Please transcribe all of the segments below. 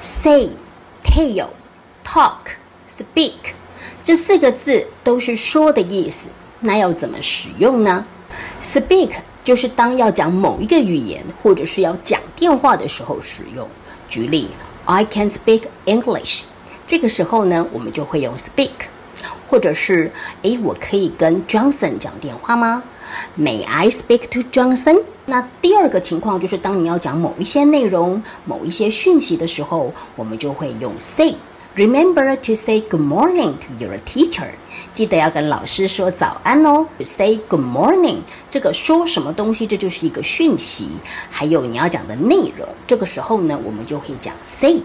say、tell、talk、speak 这四个字都是说的意思，那要怎么使用呢？speak 就是当要讲某一个语言或者是要讲电话的时候使用。举例，I can speak English。这个时候呢，我们就会用 speak，或者是诶，我可以跟 Johnson 讲电话吗？May I speak to Johnson？那第二个情况就是，当你要讲某一些内容、某一些讯息的时候，我们就会用 say。Remember to say good morning to your teacher。记得要跟老师说早安哦。Say good morning，这个说什么东西，这就是一个讯息，还有你要讲的内容。这个时候呢，我们就可以讲 say，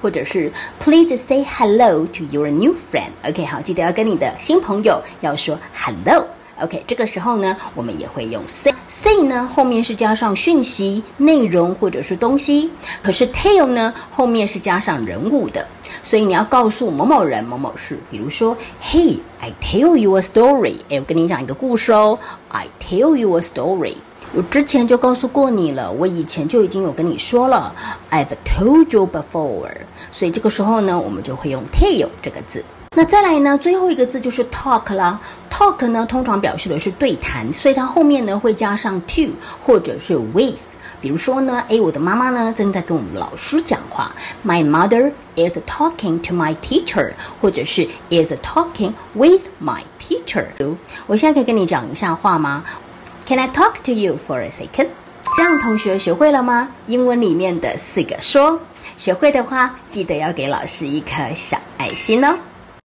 或者是 Please say hello to your new friend。OK，好，记得要跟你的新朋友要说 hello。OK，这个时候呢，我们也会用 say。say 呢后面是加上讯息、内容或者是东西，可是 tell 呢后面是加上人物的，所以你要告诉某某人某某事。比如说，Hey，I tell you a story。哎，我跟你讲一个故事哦。I tell you a story。我之前就告诉过你了，我以前就已经有跟你说了。I've told you before。所以这个时候呢，我们就会用 tell 这个字。那再来呢？最后一个字就是 talk 啦。Talk 呢，通常表示的是对谈，所以它后面呢会加上 to 或者是 with。比如说呢，诶，我的妈妈呢正在跟我们老师讲话。My mother is talking to my teacher，或者是 is talking with my teacher。我现在可以跟你讲一下话吗？Can I talk to you for a second？让同学学会了吗？英文里面的四个说，学会的话记得要给老师一颗小爱心哦。